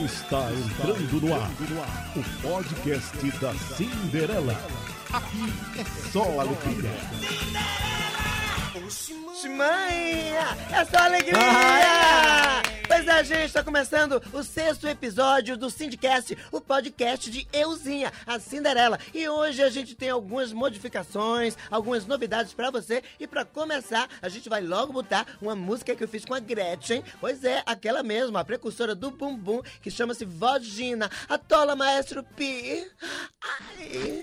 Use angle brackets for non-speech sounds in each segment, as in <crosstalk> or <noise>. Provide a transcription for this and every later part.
Está entrando no ar o podcast da Cinderela. Aqui é só alegria. Mãe, é só alegria! Pois é, gente, está começando o sexto episódio do Sindicast, o podcast de Euzinha, a Cinderela. E hoje a gente tem algumas modificações, algumas novidades pra você. E pra começar, a gente vai logo botar uma música que eu fiz com a Gretchen. Pois é, aquela mesma, a precursora do Bumbum, que chama-se Vogina. A tola Maestro Pi. Ai.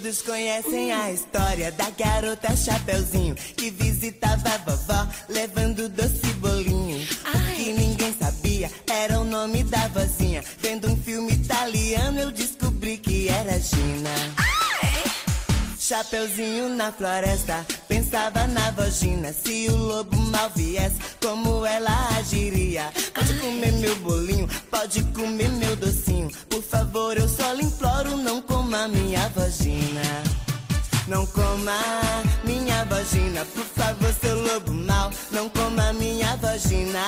Todos conhecem a história da garota Chapeuzinho que visitava a vovó levando doce e bolinho. O que ninguém sabia era o nome da vozinha. Vendo um filme italiano eu descobri que era Gina. Chapeuzinho na floresta, pensava na vagina. Se o lobo mal viesse, como ela agiria? Pode comer meu bolinho, pode comer meu docinho. Por favor, eu só lhe imploro, não coma minha vagina. Não coma minha vagina, por favor, seu lobo mal. Não coma minha vagina.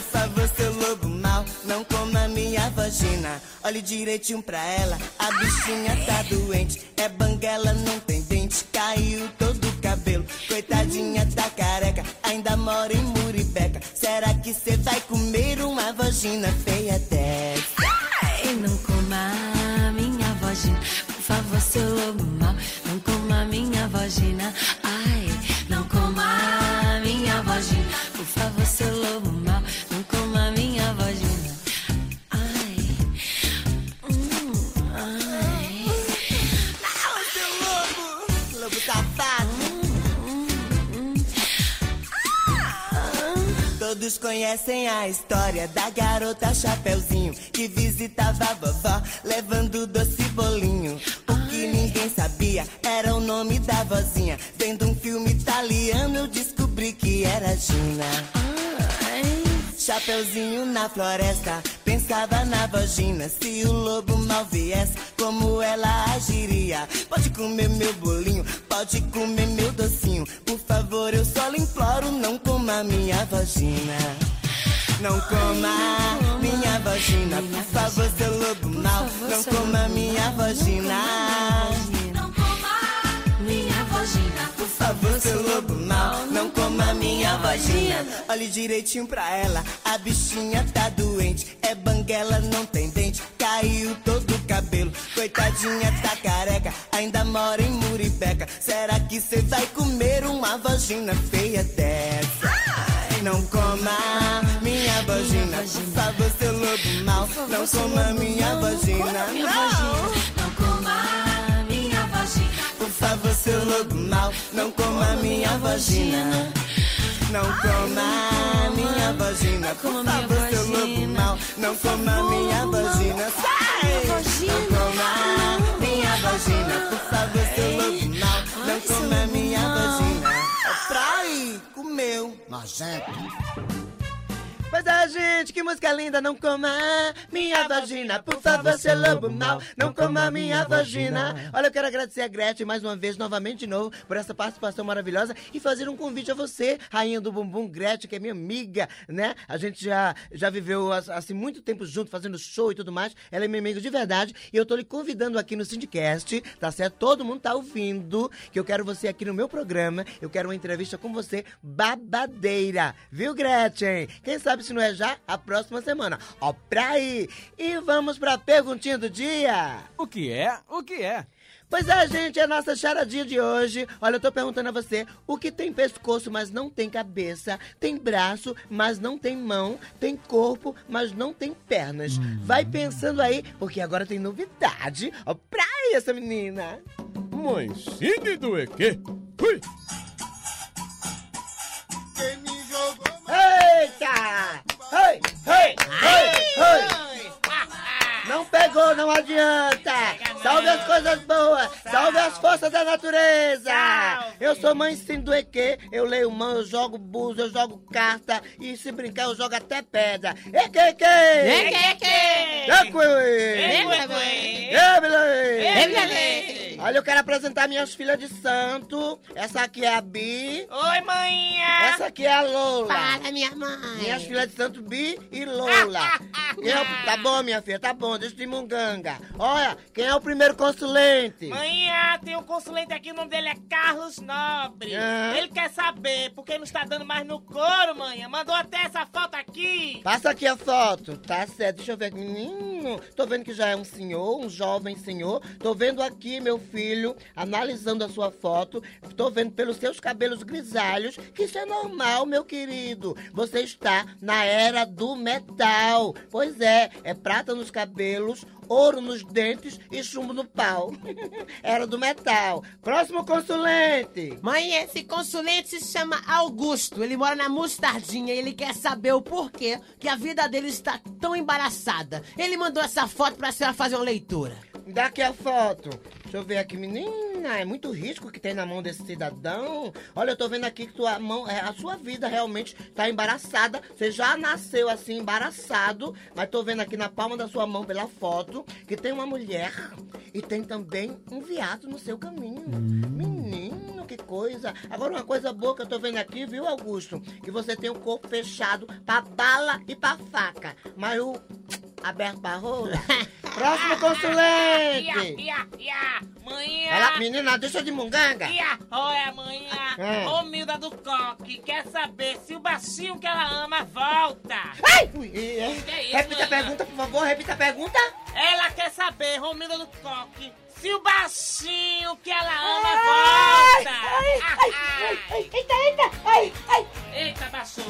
Por favor, seu lobo mal, não coma minha vagina. Olhe direitinho pra ela, a bichinha tá doente. É banguela, não tem dente, caiu todo o cabelo. Coitadinha tá careca, ainda mora em Muribeca. Será que cê vai comer uma vagina feia dessa? Ai, não coma minha vagina. Por favor, seu lobo mal. Não coma minha vagina. Ai, não coma minha vagina. Por favor, seu lobo mal. Safado! Todos conhecem a história da garota Chapeuzinho que visitava a vovó levando doce bolinho. O que ninguém sabia era o nome da vozinha. Vendo um filme italiano eu descobri que era Gina. Chapeuzinho na floresta, pensava na vagina. Se o lobo mal viesse, como ela agiria? Pode comer meu bolinho, pode comer meu docinho. Por favor, eu só lhe imploro, não coma minha vagina. Não coma minha vagina, por favor, seu lobo mal. Não coma minha vagina. Vagina. Por favor, seu lobo mal, não coma minha vagina. Olhe direitinho pra ela, a bichinha tá doente. É banguela, não tem dente, caiu todo o cabelo. Coitadinha tá careca, ainda mora em Muribeca. Será que cê vai comer uma vagina feia dessa? Não coma minha vagina, por favor, seu lobo mal. Não coma minha vagina, mal, não coma minha vagina. Não coma minha vagina. Por coma minha favor, seu lobo mal, não coma minha vagina. Sai! Não coma minha vagina. Por favor, seu lobo mal, não coma minha vagina. É pra ir, comeu. Nojento. Pois é, gente, que música linda. Não coma minha vagina. Por favor, seu lobo mal. Não coma minha vagina. Olha, eu quero agradecer a Gretchen mais uma vez, novamente de novo, por essa participação maravilhosa e fazer um convite a você, rainha do bumbum, Gretchen, que é minha amiga, né? A gente já, já viveu assim muito tempo junto, fazendo show e tudo mais. Ela é minha amiga de verdade e eu tô lhe convidando aqui no Syndicast, tá certo? Todo mundo tá ouvindo que eu quero você aqui no meu programa. Eu quero uma entrevista com você babadeira, viu, Gretchen? Quem sabe se não é já a próxima semana. Ó, pra aí! E vamos pra perguntinha do dia! O que é? O que é? Pois é, gente, é a nossa charadinha de hoje. Olha, eu tô perguntando a você o que tem pescoço, mas não tem cabeça, tem braço, mas não tem mão, tem corpo, mas não tem pernas. Vai pensando aí, porque agora tem novidade. Ó, pra aí essa menina! Mas Cine é quê? Não pegou, não adianta! Salve as coisas boas! Salve as forças da natureza! Eu sou mãe sim do EQ, eu leio mão, eu jogo buzo, eu jogo carta e se brincar eu jogo até pedra. EQ, EQ! Olha, eu quero apresentar minhas filhas de santo. Essa aqui é a Bi. Oi, manhã! Essa aqui é a Lola. Para, minha mãe. Minhas filhas de santo Bi e Lola. Quem é o- Tá bom, minha filha, tá bom, deixa de munganga. Olha, quem é o primeiro consulente? Manhã, tem um consulente aqui, o nome dele é Carlos Nobre. Ah. Ele quer saber por que não está dando mais no couro, manhã. Mandou até essa foto aqui. Passa aqui a foto. Tá certo, deixa eu ver. Menino, tô vendo que já é um senhor, um jovem senhor. Tô vendo aqui, meu filho, analisando a sua foto. Tô vendo pelos seus cabelos grisalhos que isso é normal, meu querido. Você está na era do metal. Pois é, é prata nos cabelos, ouro nos dentes e chumbo no pau. <laughs> era do metal. Próximo consulente. Mãe, esse consulente se chama Augusto. Ele mora na Mostardinha e ele quer saber o porquê que a vida dele está tão embaraçada. Ele mandou essa foto pra senhora fazer uma leitura. Me Dá aqui a foto. Deixa eu ver aqui, menina. É muito risco que tem na mão desse cidadão. Olha, eu tô vendo aqui que tua mão, é, a sua vida realmente tá embaraçada. Você já nasceu assim, embaraçado. Mas tô vendo aqui na palma da sua mão, pela foto, que tem uma mulher e tem também um viado no seu caminho. Menino, que coisa. Agora, uma coisa boa que eu tô vendo aqui, viu, Augusto? Que você tem o corpo fechado pra bala e pra faca. Mas o aberto pra rola. <laughs> Próximo Ia, consulente. ia, ia. Manhã. Ela, menina, deixa de munganga. Ia, olha, manhã. É. Ô, Milda do Coque, quer saber se o baixinho que ela ama volta. Ai! Ui, é. É isso, repita a Ana? pergunta, por favor, repita a pergunta. Ela quer saber, Romilda do Coque, se o baixinho que ela ama volta. Eita, eita, ai, ai, Eita, baixou.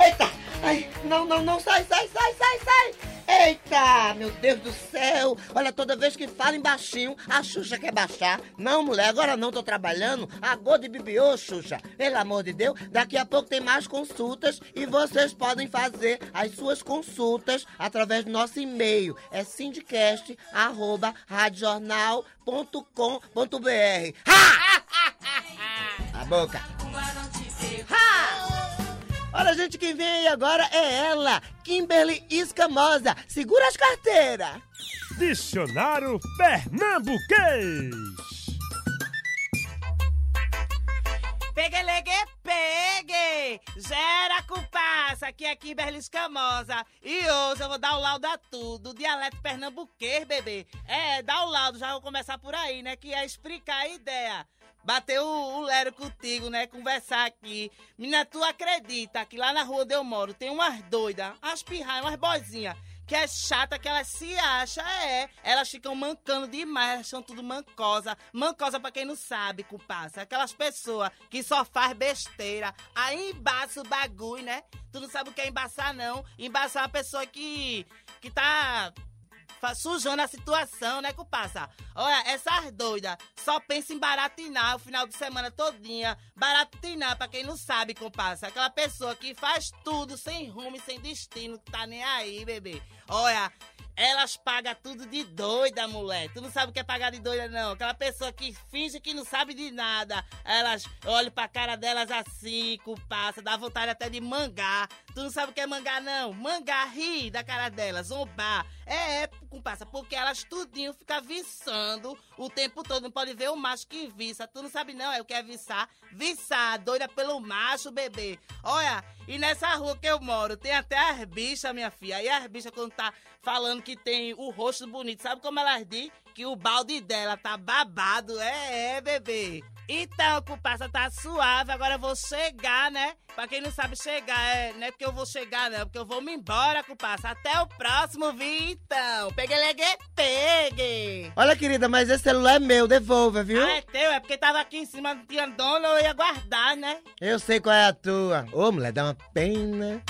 eita. Ai, não, não, não, sai, sai, sai, sai, sai. Eita, meu Deus do céu. Olha, toda vez que fala em baixinho, a Xuxa quer baixar. Não, mulher, agora não, tô trabalhando. Agora de bibiô, Xuxa. Pelo amor de Deus, daqui a pouco tem mais consultas e vocês podem fazer as suas consultas através do nosso e-mail. É sindicast.radiojornal.com.br. Ha! <laughs> A boca. Ha! Olha, gente, quem vem aí agora é ela, Kimberly Escamosa. Segura as carteiras. Dicionário Pernambuquês. Pegue, legue, pegue! Gera culpaça, aqui é Kimberly Escamosa. E hoje eu vou dar o laudo a tudo, dialeto pernambuquês, bebê. É, dá o laudo, já vou começar por aí, né? Que é explicar a ideia. Bater o, o lero contigo, né? Conversar aqui. Menina, tu acredita que lá na rua onde eu moro tem umas doidas, umas pirraias, umas boizinhas que é chata, que elas se acham, é. Elas ficam mancando demais, são tudo mancosa. Mancosa, pra quem não sabe, comparsa. Aquelas pessoas que só faz besteira. Aí embaça o bagulho, né? Tu não sabe o que é embaçar, não. Embaçar é uma pessoa que. que tá. Sujando a situação, né, comparsa? Olha, essas doidas só pensam em baratinar o final de semana todinha. Baratinar, pra quem não sabe, comparsa. Aquela pessoa que faz tudo sem rumo e sem destino, que tá nem aí, bebê. Olha, elas pagam tudo de doida, mulher. Tu não sabe o que é pagar de doida, não. Aquela pessoa que finge que não sabe de nada. Elas olham pra cara delas assim, compassa, dá vontade até de mangar. Tu não sabe o que é mangar, não. Mangar, rir da cara delas, zombar. É, é, compassa, porque elas tudinho ficam viçando o tempo todo. Não pode ver o macho que viça. Tu não sabe, não, é o que é viçar. Viçar, doida pelo macho, bebê. Olha, e nessa rua que eu moro, tem até as bichas, minha filha. E as bichas, quando tá falando que tem o rosto bonito, sabe como elas dizem? Que o balde dela tá babado. É, é, bebê. Então, compassa, tá suave. Agora eu vou chegar, né? Pra quem não sabe chegar, é, não é porque eu vou chegar, não. é Porque eu vou me embora, compassa. Até o próximo, vi então. Pegue, legue, pegue. Olha, querida, mas esse celular é meu, devolva, viu? Ah, é teu, é porque tava aqui em cima, não tinha dono, eu ia guardar, né? Eu sei qual é a tua. Ô, mulher, dá uma pena.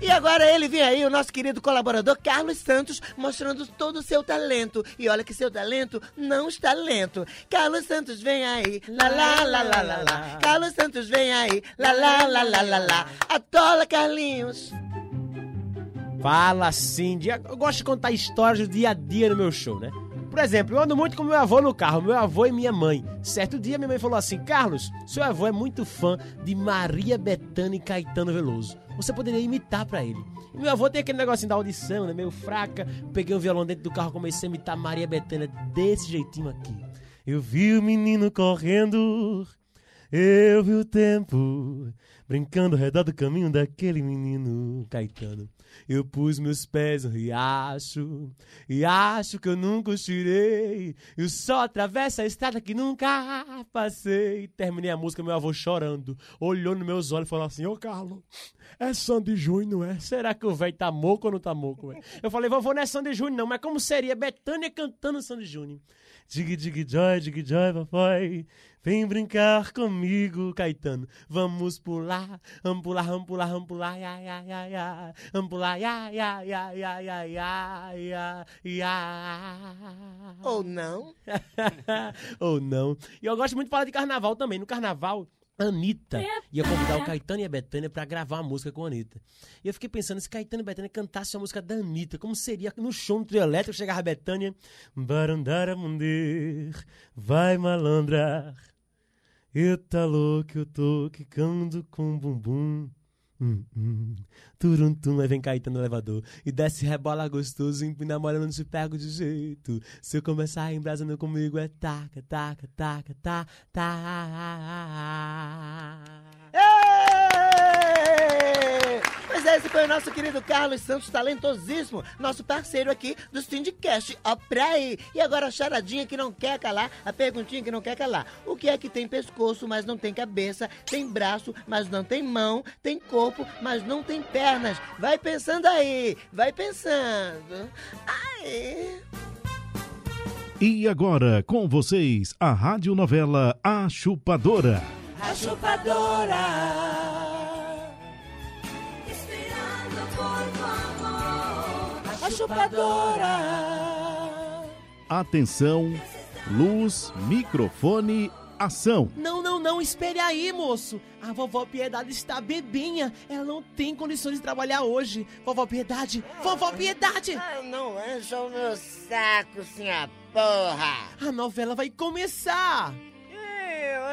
E agora ele vem aí, o nosso querido colaborador Carlos Santos, mostrando todo o seu talento. E olha que seu talento não está lento. Carlos Santos vem aí, lá lá lá lá lá. Carlos Santos vem aí, lá lá lá lá lá lá. Atola, Carlinhos. Fala assim, de- eu gosto de contar histórias do dia a dia no meu show, né? Por exemplo, eu ando muito com meu avô no carro, meu avô e minha mãe. Certo dia minha mãe falou assim: Carlos, seu avô é muito fã de Maria Bethânia e Caetano Veloso. Você poderia imitar pra ele. E meu avô tem aquele negocinho da audição, né? Meio fraca. Peguei um violão dentro do carro, comecei a imitar Maria Bethânia desse jeitinho aqui. Eu vi o menino correndo, eu vi o tempo brincando ao redor do caminho daquele menino Caetano. Eu pus meus pés no riacho e acho que eu nunca os tirei. E o sol atravessa a estrada que nunca passei. Terminei a música, meu avô chorando, olhou nos meus olhos e falou assim: Ô Carlos, é Sandy Júnior, não é? Será que o velho tá moco ou não tá moco, velho? Eu falei: vovô, não é Sandy Júnior, não, mas como seria Betânia cantando Sandy Júnior? Dig, dig, joy, dig, joy, papai. Vem brincar comigo, Caetano. Vamos pular, vamos pular, vamos pular, vamos pular, ya, ya, ya, ya. Vamos pular, ya, ya, ya, ya, ya, ya, ya, ya. Ou não? <laughs> Ou não. E eu gosto muito de falar de carnaval também. No carnaval, Anitta. Ia convidar o Caetano e a Betânia pra gravar uma música com a Anitta. E eu fiquei pensando, se Caetano e Betânia cantassem a música da Anitta, como seria? No show no trio elétrico, chegava a Betânia, Barandara Mundir, vai malandrar, eu tá louco, eu tô quicando com bumbum. Hum, hum. Turum, tum, aí vem Caetano no elevador E desce, rebola gostoso Empina mole, não te pego de jeito Se eu começar embrasando comigo É taca, taca, taca, tá, tá Ê! Pois é, esse foi o nosso querido Carlos Santos, talentosíssimo, nosso parceiro aqui do Syndicast, ó pra aí. E agora a charadinha que não quer calar, a perguntinha que não quer calar. O que é que tem pescoço, mas não tem cabeça, tem braço, mas não tem mão, tem corpo, mas não tem pernas? Vai pensando aí, vai pensando. Aí. E agora, com vocês, a radionovela A Chupadora. A chupadora. Chupadora. Atenção, luz, microfone, ação. Não, não, não, espere aí, moço. A vovó Piedade está bebinha. Ela não tem condições de trabalhar hoje. Vovó Piedade, vovó Piedade. Ah, não encha o meu saco, sinha porra. A novela vai começar.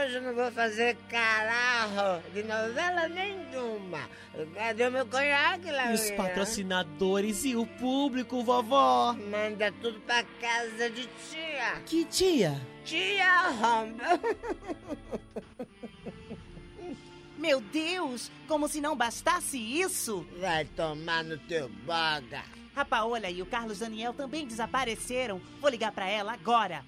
Hoje eu não vou fazer caralho de novela nenhuma. Cadê o meu conhaque lá? E os patrocinadores e o público, vovó. Manda tudo pra casa de tia. Que dia? Tia Romba. <laughs> Meu Deus, como se não bastasse isso. Vai tomar no teu boga. A Paola e o Carlos Daniel também desapareceram. Vou ligar pra ela agora.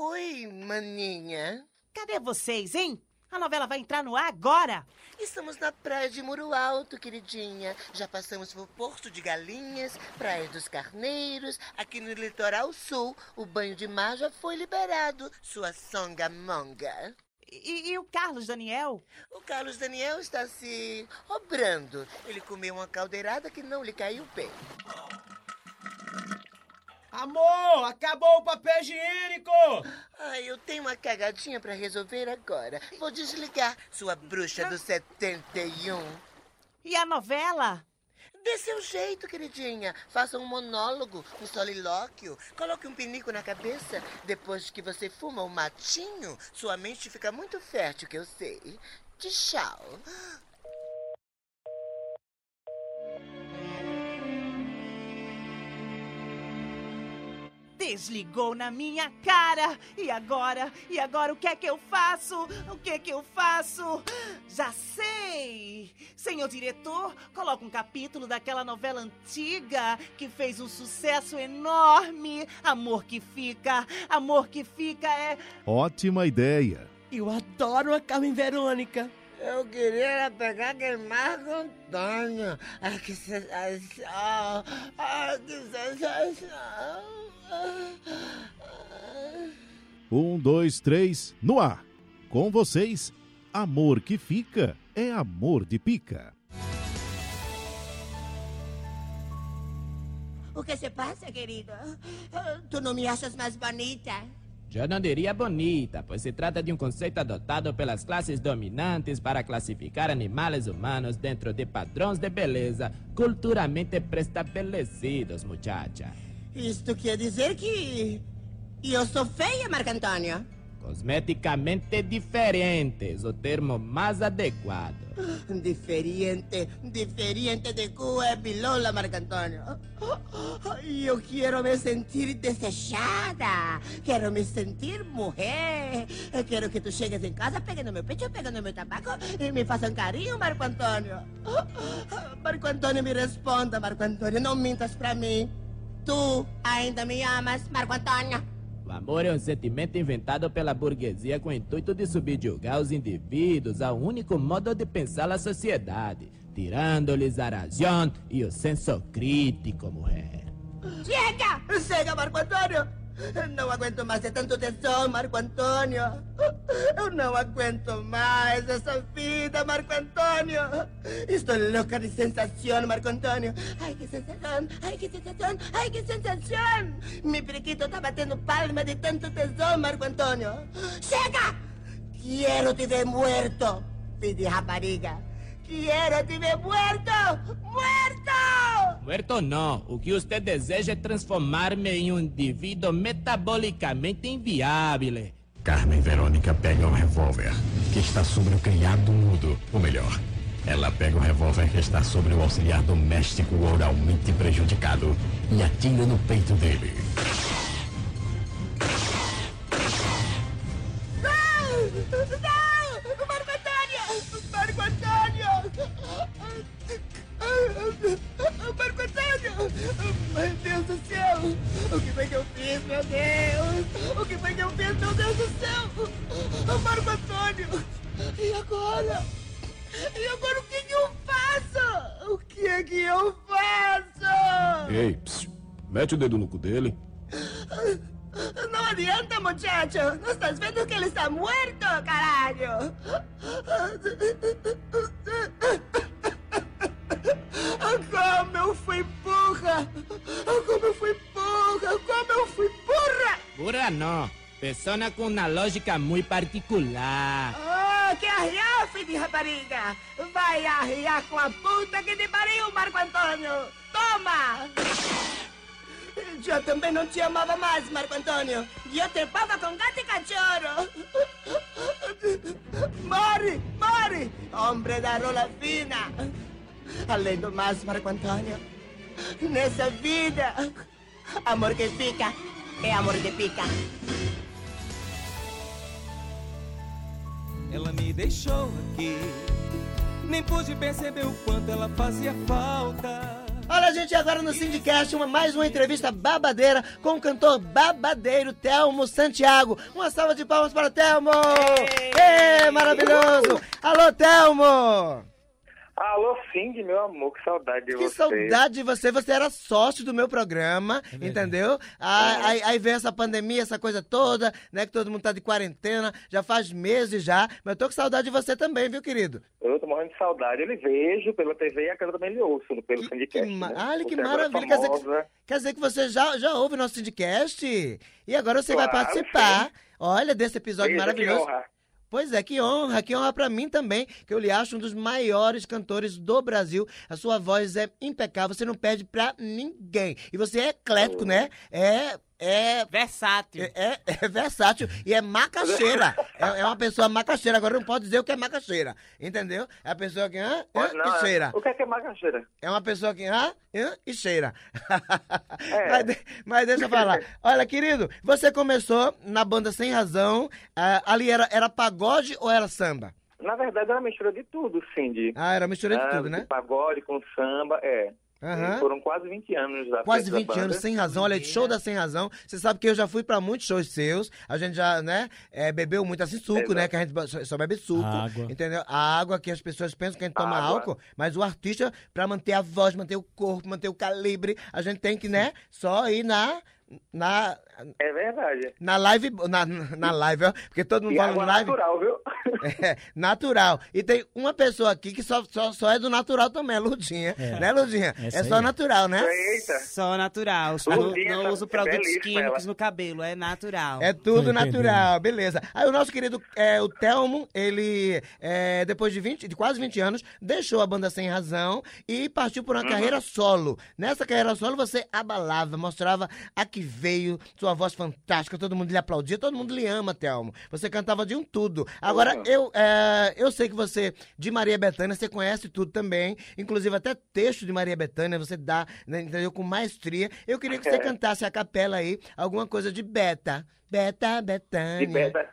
Oi, maninha. Cadê vocês, hein? A novela vai entrar no ar agora. Estamos na praia de Muro Alto, queridinha. Já passamos por Porto de Galinhas, Praia dos Carneiros. Aqui no litoral sul, o banho de mar já foi liberado. Sua songamonga. E, e o Carlos Daniel? O Carlos Daniel está se obrando. Ele comeu uma caldeirada que não lhe caiu bem. Amor, acabou o papel higiênico. Ai, eu tenho uma cagadinha pra resolver agora. Vou desligar, sua bruxa do 71. E a novela? Dê seu jeito, queridinha. Faça um monólogo, um solilóquio. Coloque um pinico na cabeça. Depois que você fuma um matinho, sua mente fica muito fértil, que eu sei. Tchau. Desligou na minha cara. E agora? E agora o que é que eu faço? O que é que eu faço? Já sei! Senhor diretor, coloca um capítulo daquela novela antiga que fez um sucesso enorme. Amor que fica, amor que fica é. Ótima ideia. Eu adoro a Carmen Verônica. Eu queria era pegar aquele Marco Antônio. Ai, que sensação! Ai, que sensação! Um, dois, três, no ar. Com vocês, amor que fica é amor de pica. O que se passa, querido? Tu não me achas mais bonita? Diria bonita, pois se trata de um conceito adotado pelas classes dominantes para classificar animais humanos dentro de padrões de beleza culturalmente preestabelecidos, muchacha. Isto quer dizer que. Eu sou feia, Marco Antônio? Cosmeticamente diferentes, o termo mais adequado. <laughs> Diferente, diferente de cu é bilola, Marco Antônio. Eu <gasps> quero me sentir desejada. Quero me sentir mulher. Quero que tu chegues em casa, pegue no meu peito, pegue no meu tabaco e me faça um carinho, Marco Antônio. <gasps> Marco Antônio, me responda, Marco Antônio. Não mintas pra mim. Tu ainda me amas, Marco Antônio. O amor é um sentimento inventado pela burguesia com o intuito de subjugar os indivíduos ao único modo de pensar a sociedade, tirando-lhes a razão e o senso crítico, mulher. Chega! Chega, Marco Antônio! Não aguento mais de tanto tesão, Marco Antônio. Eu não aguento mais essa vida, Marco Antônio. Estou louca de sensação, Marco Antônio. Ai, que sensação, ai, que sensação, ai, que sensação. Mi periquito tá batendo palma de tanto tesão, Marco Antônio. Chega! Quero te ver muerto, filho de Quero te ver muerto! Muerto! Muerto não, o que você deseja é transformar-me em um indivíduo metabolicamente inviável. Carmen Verônica pega o revólver que está sobre o criado mudo, ou melhor, ela pega o revólver que está sobre o auxiliar doméstico oralmente prejudicado e atira no peito dele. Não! Antônio! Meu Deus do céu! O que foi que eu fiz, meu Deus? O que foi que eu fiz, meu Deus do céu? Marco Antônio! E agora? E agora o que, que eu faço? O que é que eu faço? Ei, psiu, mete o dedo no cu dele. Não adianta, muchacho. Não estás vendo que ele está muerto, caralho? Como eu fui burra! Como eu fui burra! Como eu fui burra! Burra não, persona com uma lógica muito particular. Ah, que arriar, filho de rapariga! Vai arriar com a puta que te pariu, Marco Antônio! Toma! Eu também não te amava mais, Marco Antônio. Eu trepava com gato e cachorro. Mori, Mori, homem da rola fina. Além do mais, Marco Antônio, nessa vida, amor que fica é amor que pica. Ela me deixou aqui. Nem pude perceber o quanto ela fazia falta. Olha, gente, agora no Syndicast, uma, mais uma entrevista babadeira com o cantor babadeiro Telmo Santiago. Uma salva de palmas para Telmo! Ê, maravilhoso! Alô, Telmo! Alô, Cindy, meu amor, que saudade de Que você. saudade de você. Você era sócio do meu programa, entendeu? Ah, Aí, aí veio essa pandemia, essa coisa toda, né? Que todo mundo tá de quarentena, já faz meses já. Mas eu tô com saudade de você também, viu, querido? Eu tô morrendo de saudade. Eu lhe vejo pela TV e a cara também lhe ouço pelo Syndicast. ma- né? Olha que é maravilha. Quer dizer que-. Quer dizer que você já, já ouve nosso Syndicast? E agora você vai Claro, participar, sim. olha, desse episódio Veja, maravilhoso. que honra. Pois é, que honra, que honra pra mim também, que eu lhe acho um dos maiores cantores do Brasil. A sua voz é impecável, você não perde pra ninguém. E você é eclético, né? É. É. Versátil. É, é versátil e é macaxeira. É, é uma pessoa macaxeira. Agora não pode dizer o que é macaxeira. Entendeu? É a pessoa que. Hã? Hã? Pode não, e cheira. O que é que é macaxeira? É uma pessoa que. Hã? Hã? E cheira. É. <laughs> mas, de- mas deixa eu falar. <laughs> Olha, querido, você começou na banda Sem Razão. ah, ali era, era pagode ou era samba? Na verdade, é uma mistura de tudo, Cindy. Ah, era mistura de Ah, tudo, né? Pagode com samba, é. E Foram quase 20 anos da Quase frente da 20 banda. anos, sem razão. Olha, show da Sem Razão. Você sabe que eu já fui pra muitos shows seus. A gente já, né, é, bebeu muito assim suco, Exato. né? Que a gente só- só bebe suco. Água. Entendeu? A água que as pessoas pensam que a gente toma Água. álcool. Mas o artista, pra manter a voz, manter o corpo, manter o calibre, a gente tem que, né, só ir na na, É verdade. na live, na, na live, ó, porque todo mundo E fala água live. natural, viu? É, natural. E tem uma pessoa aqui que só, só, só é do natural também, é Ludinha. Né, Ludinha? Essa é só aí. natural, né? Eita. Só natural. Não, não tá- uso é produtos químicos no cabelo, é natural. É tudo natural, beleza. Aí o nosso querido, é, o Telmo, ele, é, depois de, 20, de quase 20 anos, deixou a banda Sem Razão e partiu por uma Uhum. carreira solo. Nessa carreira solo você abalava, mostrava a que veio, sua voz fantástica, todo mundo lhe aplaudia, todo mundo lhe ama, Telmo. Você cantava de um tudo. Agora, Uhum. eu, é, eu sei que você, de Maria Bethânia, você conhece tudo também, inclusive até texto de Maria Bethânia, você dá, né, entendeu, com maestria. Eu queria que você É. cantasse a capela aí, alguma coisa de Beta. Beta, Betânia. De Beta.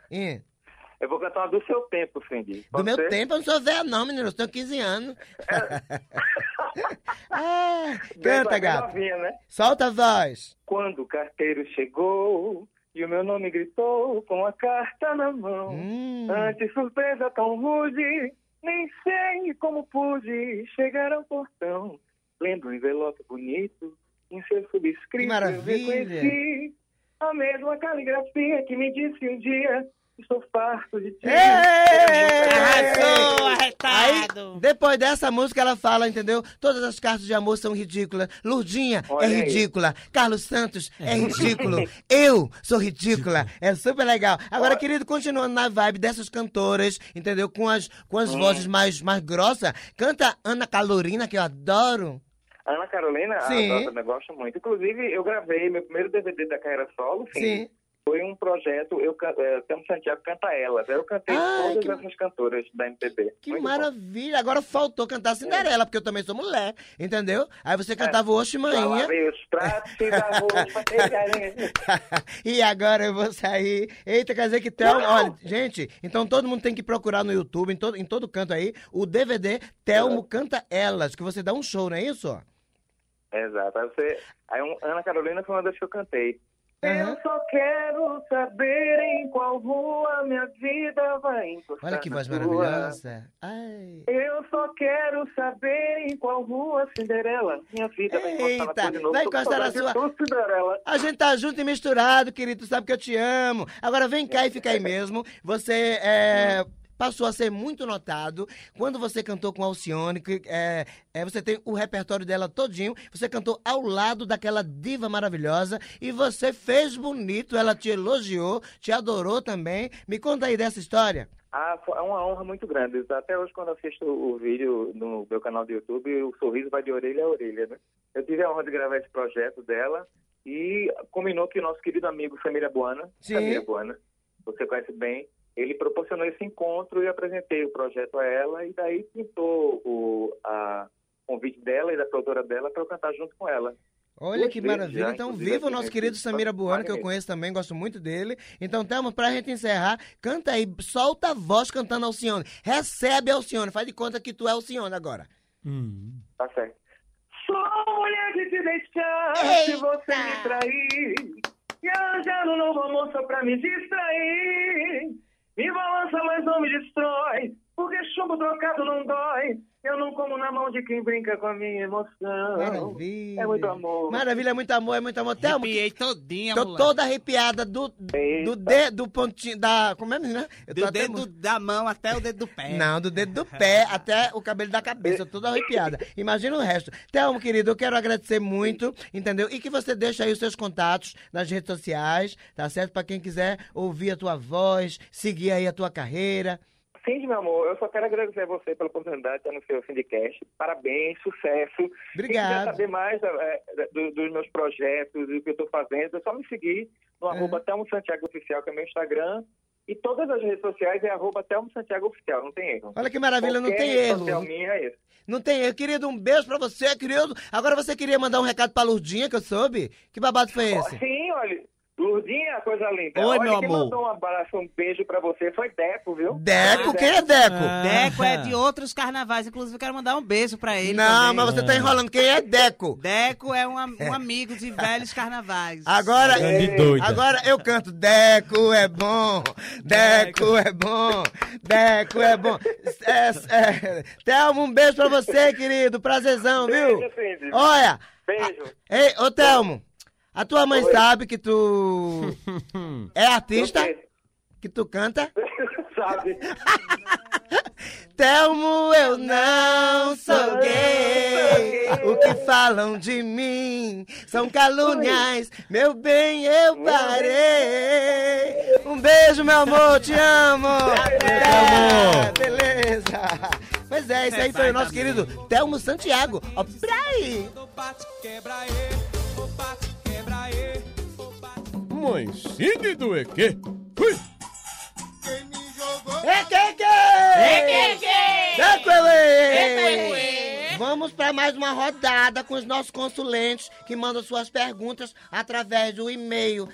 Eu vou cantar uma do seu tempo, Cindy. Do Pode meu ser? tempo eu não sou velha não, menino, eu tenho 15 anos. <laughs> ah, Bem- canta, gato. novinha, né? Solta a voz. Quando o carteiro chegou e o meu nome gritou com a carta na mão. Hum. Ante surpresa tão rude, nem sei como pude chegar ao portão. Lendo um envelope bonito, em seu subscrito, Que eu maravilha. reconheci a mesma caligrafia que me disse um dia, estou farto de ti. Arrasou, Aí, arretado. depois dessa música, ela fala, entendeu? Todas as cartas de amor são ridículas. Lurdinha Olha é aí. ridícula. Carlos Santos é ridículo. Eu sou ridícula. É super legal. Agora, querido, continuando na vibe dessas cantoras, entendeu? Com as, com as vozes mais, mais grossas, canta Ana Calorina, que eu adoro. Ana Carolina, Sim. ah, nossa, eu gosto muito. Inclusive, eu gravei meu primeiro DVD da carreira solo, sim. Foi um projeto, eu é, Santiago canta elas. Eu cantei Ai, todas que- essas cantoras da MPB. Que Muito bom. maravilha! Agora faltou cantar Cinderela, porque eu também sou mulher, entendeu? Aí você cantava Oxe fiz arroz, passei galinha. <laughs> e agora eu vou sair. Eita, quer dizer que Thelma. Olha, gente, então todo mundo tem que procurar no YouTube, em todo, em todo canto aí, o DVD Telmo Canta Elas, que você dá um show, não é isso? Exato. Aí, você, aí um- Ana Carolina foi uma das que eu cantei. Eu só quero saber em qual rua minha vida vai encostar Olha que voz maravilhosa. Ai. Eu só quero saber em qual rua, Cinderela, minha vida vai encostar Eita, tua de novo. vai encostar na sua- Cinderela. A gente tá junto e misturado, querido. Tu sabe que eu te amo. Agora vem cá e fica aí mesmo. Você é, passou a ser muito notado quando você cantou com a Alcione. Que, é, é, você tem o repertório dela todinho. Você cantou ao lado daquela diva maravilhosa. E você fez bonito. Ela te elogiou, te adorou também. Me conta aí dessa história. Ah, foi- é uma honra muito grande. Até hoje, quando assisto o vídeo no meu canal do YouTube, o sorriso vai de orelha a orelha, né? Eu tive a honra de gravar esse projeto dela e combinou que o nosso querido amigo Samira Buana, Sim. Samira Buana, você conhece bem, ele proporcionou esse encontro e apresentei o projeto a ela e daí pintou o a convite dela e da produtora dela para eu cantar junto com ela. Olha Duas que vezes maravilha. já, Então, viva o aqui nosso querido Samira Buana, que eu conheço também, gosto muito dele. Então, Thelma, pra gente encerrar, canta aí, solta a voz cantando Alcione. Recebe Alcione, faz de conta que tu é Alcione agora. Hum. Tá certo. Sou mulher de te deixar se Eita! você me trair. E um novo amor só pra me distrair. Me balança, mas não me destrói. Porque chumbo trocado não dói. Eu não como na mão de quem brinca com a minha emoção. Maravilha. É muito amor. Maravilha, é muito amor, é muito amor. Thelma, Arrepiei todinha, tô mulher. toda arrepiada do, do dedo, do pontinho, da... Como é, menina? Eu tô Do até dedo da mão até o dedo do pé. <laughs> Não, do dedo do pé até o cabelo da cabeça, eu tô toda arrepiada. Imagina o resto. Thelmo, querido, eu quero agradecer muito, entendeu? E que você deixe aí os seus contatos nas redes sociais, tá certo? Pra quem quiser ouvir a tua voz, seguir aí a tua carreira. Sim, meu amor, eu só quero agradecer a você pela oportunidade de estar no seu Syndicast. Parabéns, sucesso. Quem quiser Obrigado. saber mais é, do- dos meus projetos e o que eu estou fazendo, é só me seguir no É. arroba Telmo Santiago Oficial, que é meu Instagram. E todas as redes sociais é arroba Telmo Santiago Oficial, não tem erro. Olha que maravilha, não Qualquer tem rede erro. social minha é isso. Não tem erro. Querido, um beijo pra você, querido. Agora você queria mandar um recado pra Lurdinha, que eu soube? Que babado foi esse? Sim, olha, Lurdinha, coisa linda. Oi, olha, meu quem amor. mandou um abraço, um beijo pra você foi Deco, viu? Deco? Quem é Deco? Deco é de outros carnavais, inclusive eu quero mandar um beijo pra ele Não, também. mas você tá enrolando. Quem é Deco? Deco é um, am- <laughs> um amigo de velhos carnavais. Agora, Grande doida. agora eu canto Deco é bom, Deco é bom, Deco é bom. É, é, Thelmo, um beijo pra você, querido. Prazerzão, viu? Beijo, Cindy. Olha, Beijo. ei, ô Thelmo, A tua mãe sabe que tu <laughs> é artista? Que tu canta? <laughs> Sabe? <laughs> Telmo, eu não sou gay. O que falam de mim são calúnias. Meu bem, eu parei. Um beijo, meu amor, te amo. É, beleza. Pois é, esse aí foi o nosso querido Telmo Santiago. Ó, pra aí. Mas Cine do EQ. Ui! É que que? É que que? É que É que? Vamos para mais uma rodada com os nossos consulentes que mandam suas perguntas através do e-mail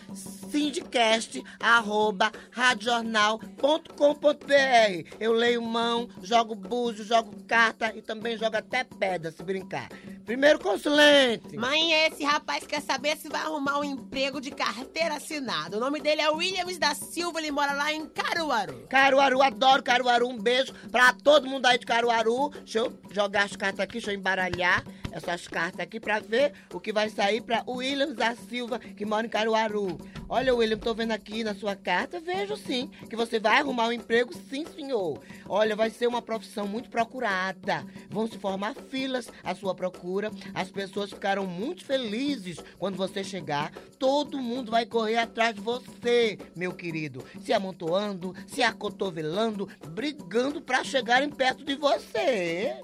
sindicast@radiojornal.com.br. Eu leio mão, jogo búzio, jogo carta e também jogo até pedra se brincar. Primeiro consulente. Mãe, esse rapaz quer saber se vai arrumar um emprego de carteira assinada. O nome dele é Williams da Silva, ele mora lá em Caruaru. Caruaru, adoro Caruaru. Um beijo pra todo mundo aí de Caruaru. Deixa eu jogar as cartas aqui, deixa eu embaralhar essas cartas aqui pra ver o que vai sair pra Williams da Silva, que mora em Caruaru. Olha, William, tô vendo aqui na sua carta, vejo sim, que você vai arrumar um emprego, sim, senhor. Olha, vai ser uma profissão muito procurada. Vão se formar filas à sua procura. As pessoas ficarão muito felizes quando você chegar. Todo mundo vai correr atrás de você, meu querido. Se amontoando, se acotovelando, brigando pra chegarem perto de você.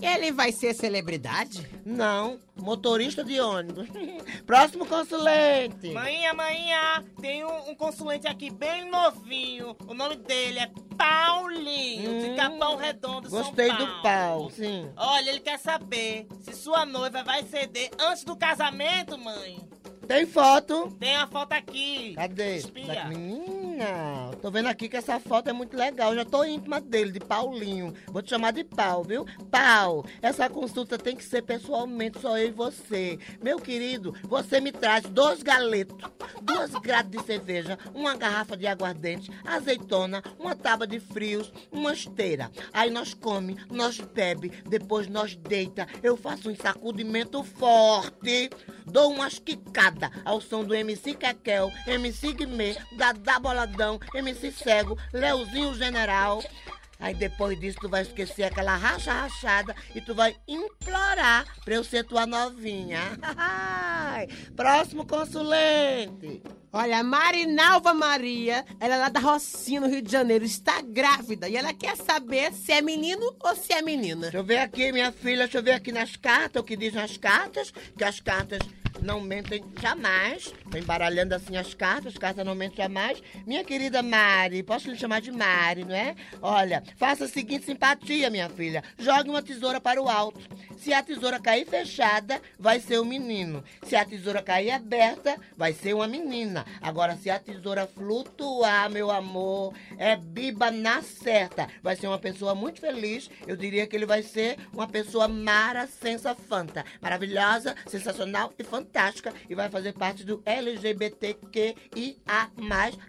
Ele vai ser celebridade? Não, motorista de ônibus. <laughs> Próximo consulente. Maninha, maninha, tem um, um consulente aqui bem novinho. O nome dele é Paulinho, de Hum, Capão Redondo, São Gostei Paulo. do pau, sim. Olha, ele quer saber se sua noiva vai ceder antes do casamento, mãe. Tem foto? Tem a foto aqui. Cadê? Espia. Da- Tô vendo aqui que essa foto é muito legal. Já tô íntima dele, de Paulinho. Vou te chamar de Pau, viu? Pau, essa consulta tem que ser pessoalmente, só eu e você. Meu querido, você me traz dois galetos, duas grades de cerveja, uma garrafa de aguardente, azeitona, uma tábua de frios, uma esteira. Aí nós come, nós bebe, depois nós deita. Eu faço um sacudimento forte, dou umas quicadas ao som do MC Kekel, MC Guimê, Dadá Boladão, MC Cego, Leozinho General. Aí depois disso tu vai esquecer aquela racha rachada e tu vai implorar pra eu ser tua novinha. <laughs> Próximo consulente. Olha, Marinalva Maria, ela é lá da Rocinha, no Rio de Janeiro, está grávida e ela quer saber se é menino ou se é menina. Deixa eu ver aqui, minha filha, deixa eu ver aqui nas cartas, o que diz nas cartas, que as cartas não mentem jamais. Tô embaralhando assim as cartas, as cartas não mentem jamais. Minha querida Mari, posso lhe chamar de Mari, não é? Olha, faça a seguinte simpatia, minha filha. Jogue uma tesoura para o alto. Se a tesoura cair fechada, vai ser um menino. Se a tesoura cair aberta, vai ser uma menina. Agora, se a tesoura flutuar, meu amor, é biba na certa. Vai ser uma pessoa muito feliz. Eu diria que ele vai ser uma pessoa mara, sensa, fanta. Maravilhosa, sensacional e fantástica. E vai fazer parte do LGBTQIA+,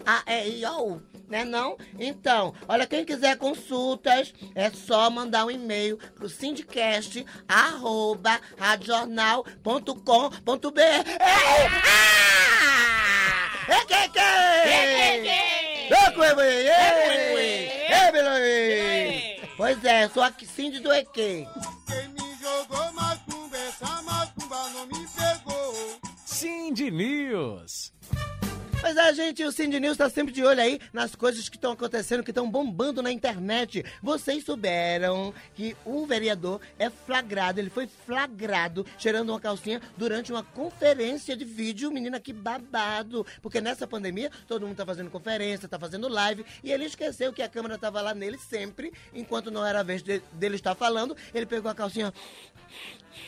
AEIOU. Né não? Então, olha, quem quiser consultas, é só mandar um e-mail pro sindicast, arroba, radiojornal.com.br. É, ah! É que que? É que que? É, Beloí. Pois é, sou aqui Cindy do EQ. Cindy News. Pois é, gente, o Cindy News tá sempre de olho aí nas coisas que estão acontecendo, que estão bombando na internet. Vocês souberam que o vereador é flagrado, ele foi flagrado cheirando uma calcinha durante uma conferência de vídeo. Menina, que babado! Porque nessa pandemia, todo mundo tá fazendo conferência, tá fazendo live, e ele esqueceu que a câmera tava lá nele sempre, enquanto não era a vez de- dele estar falando. Ele pegou a calcinha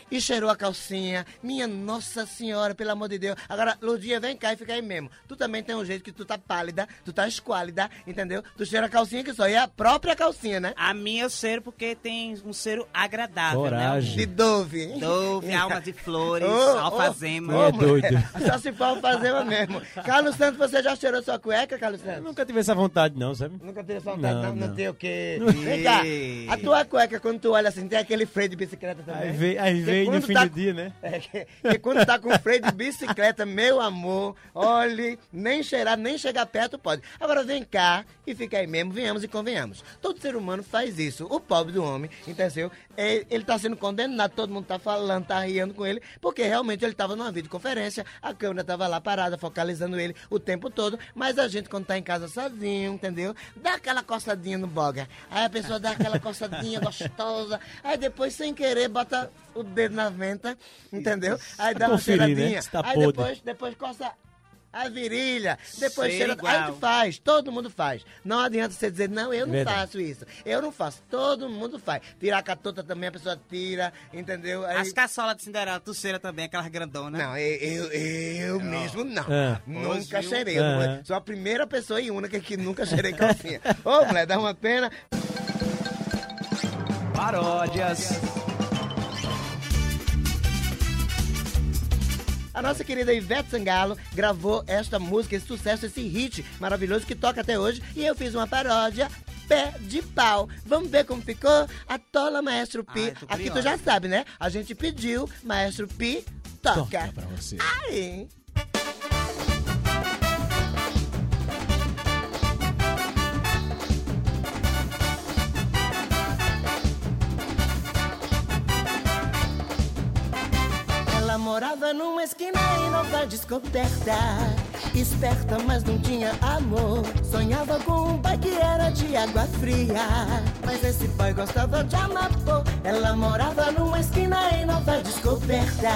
e cheirou a calcinha. Minha Nossa Senhora, pelo amor de Deus. Agora, Ludinha, vem cá e fica aí mesmo. Tu também tem um jeito que tu tá pálida, tu tá esquálida, entendeu? Tu cheira a calcinha que só é a própria calcinha, né? A minha eu cheiro porque tem um cheiro agradável, Coragem. De Dove. né? Dove, alma de flores, <laughs> ô, alfazema. ô, É doido. <laughs> Só se for alfazema mesmo. Carlos Santos, você já cheirou sua cueca, Carlos Eu Santos? nunca tive essa vontade, não, sabe? Nunca teve essa vontade, não, Não, não, não. tem o quê? Vem cá, a tua cueca, quando tu olha assim, tem aquele freio de bicicleta também? Às vezes, às Vezes, no fim tá do dia, né? É, que, que quando tá com freio de bicicleta, meu amor, olhe, nem cheirar, nem chegar perto pode. Agora vem cá e fica aí mesmo, venhamos e convenhamos. Todo ser humano faz isso. O pobre do homem, entendeu? É, Ele tá sendo condenado, todo mundo tá falando, tá rindo com ele, porque realmente ele tava numa videoconferência, a câmera tava lá parada, focalizando ele o tempo todo, mas a gente quando tá em casa sozinho, entendeu? Dá aquela coçadinha no boga. Aí a pessoa dá aquela coçadinha <laughs> gostosa, aí depois sem querer bota o dedo na venta, entendeu? Aí dá uma né? cheiradinha. Tá aí podre. depois, depois coça a virilha, depois Sei cheira. igual. Aí tu faz, todo mundo faz. Não adianta você dizer, não, eu não Verdade. faço isso. Eu não faço, todo mundo faz. Tirar a catota também, a pessoa tira, entendeu? Aí... As caçolas de Cinderela, tu cheira também, aquelas grandonas. Não, eu, eu, eu mesmo não. Ah. Nunca Hoje, cheirei. Eu não- Ah. Sou a primeira pessoa e única que nunca cheirei calcinha. Ô, mulher, dá uma pena. Paródias. A nossa querida Ivete Sangalo gravou esta música, esse sucesso, esse hit maravilhoso que toca até hoje. E eu fiz uma paródia. Pé de pau. Vamos ver como ficou? Atola Maestro Pi. Tô Aqui tu já sabe, né? A gente pediu, Maestro Pi, toca. Toca pra você. Aí. Morava numa esquina em Nova Descoberta. Esperta, mas não tinha amor. Sonhava com um pai que era de água fria. Mas esse pai gostava de amapô. Ela morava numa esquina em Nova Descoberta.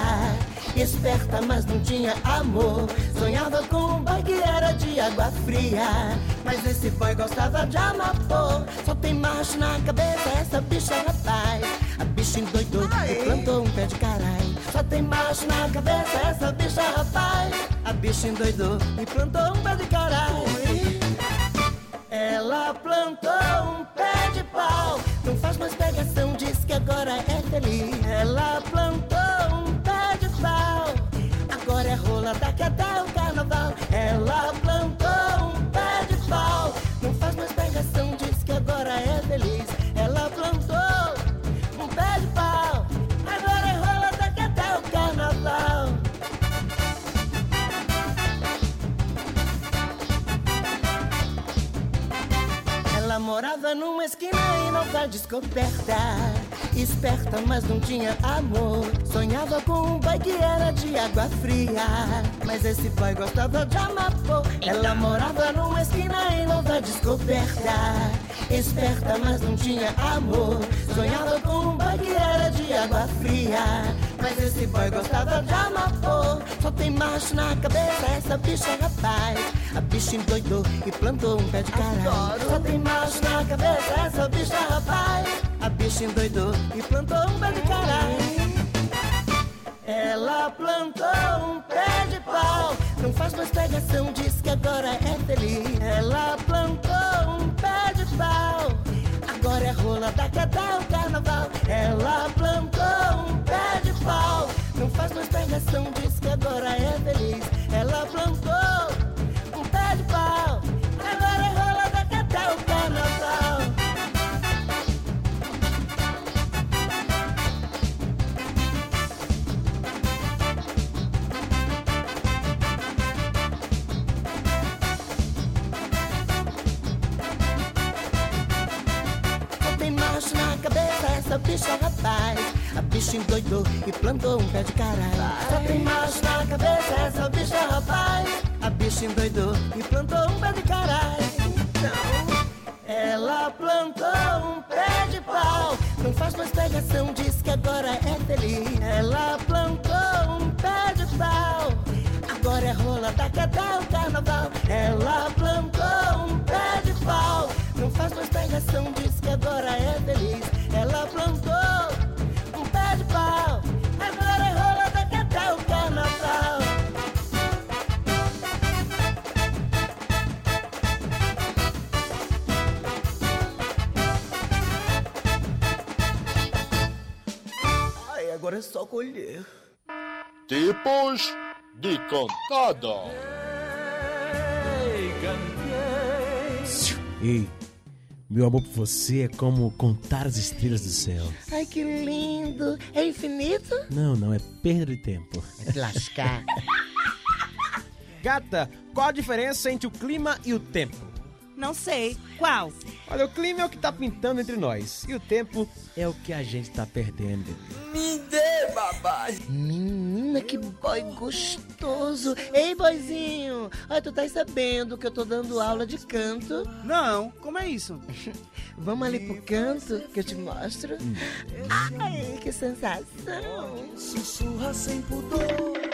Esperta, mas não tinha amor. Sonhava com um pai que era de água fria. Mas esse boy gostava de amapô. Só tem macho na cabeça essa bicha, rapaz. A bicha endoidou e plantou um pé de caralho. Só tem macho na cabeça essa bicha, rapaz. A bicha endoidou e plantou um pé de caralho. Ela plantou um pé de pau. Não faz mais pegação, diz que agora é feliz. Ela plantou pau. Agora é rola daqui até o carnaval. Ela plantou um pé de pau. Não faz mais pegação, diz que agora é feliz. Ela plantou um pé de pau. Agora é rola daqui até o carnaval. Ela morava numa esquina em Nova Descoberta. Esperta, mas não tinha amor. Sonhava com um boy que era de água fria. Mas esse boy gostava de amapô. Ela morava numa esquina em Nova Descoberta. Esperta, mas não tinha amor. Sonhava com um boy que era de água fria. Mas esse boy gostava de amapô. Só tem macho na cabeça essa bicha, rapaz. A bicha endoidou e plantou um pé de caralho. Só tem macho na cabeça essa bicha, rapaz. A bicha endoidou e plantou um pé de caralho. Ela plantou um pé de pau. Não faz mais pegação, diz que agora é feliz. Ela plantou um pé de pau. Agora é rola daqui até o carnaval. Ela plantou um pé de pau. Não faz mais pegação, diz que agora é feliz. Rapaz. A bicha endoidou e plantou um pé de caralho. Só tem macho na cabeça essa bicha, rapaz. A bicha endoidou e plantou um pé de caralho. Ela plantou um pé de pau. Não faz mais pegação, diz que agora é feliz. Ela plantou um pé de pau. Agora é rola daqui até o carnaval. Ela plantou um pé de pau. Não faz mais pegação, diz é só colher. Tipos de cantada. Ei, Meu amor por você é como contar as estrelas do céu. Ai, que lindo. É infinito? Não, não, é perda de tempo. Te lascar. Gata, qual a diferença entre o clima e o tempo? Não sei. Qual? Olha, o clima é o que tá pintando entre nós. E o tempo é o que a gente tá perdendo. Me dê, babá. Menina, que boy gostoso. Ei, boyzinho. Ai, tu tá sabendo que eu tô dando aula de canto? Não, como é isso? <laughs> Vamos ali pro canto que eu te mostro? Ai, que sensação. Sussurra sem pudor.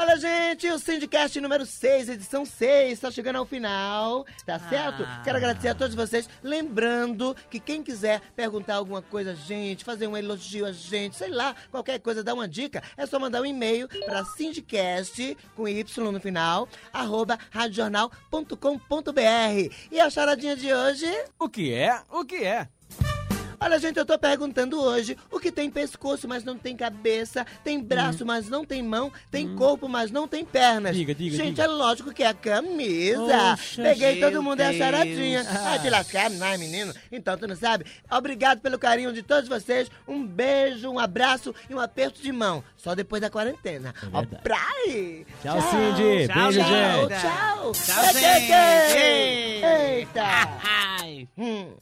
Olha, gente, o Syndicast número 6, edição 6, está chegando ao final, tá certo? Quero agradecer a todos vocês. Lembrando que quem quiser perguntar alguma coisa a gente, fazer um elogio a gente, sei lá, qualquer coisa, dar uma dica, é só mandar um e-mail para Syndicast, com Y no final, arroba radiojornal.com.br. E a charadinha de hoje? O que é? O que é? Olha, gente, eu tô perguntando hoje o que tem pescoço, mas não tem cabeça, tem braço, mas não tem mão, tem corpo, mas não tem pernas. Diga, diga, Gente, diga. é lógico que é a camisa. Oxa, Peguei todo mundo é a Deus. charadinha. Ah, te lascar, não, menino. Então, tu não sabe? Obrigado pelo carinho de todos vocês. Um beijo, um abraço e um aperto de mão. Só depois da quarentena. Ó, verdade. praia. Tchau, Cindy. Tchau, Beijo, Tchau, gente. tchau. Tchau, É, gente. Eita. <laughs> Ai. Hum.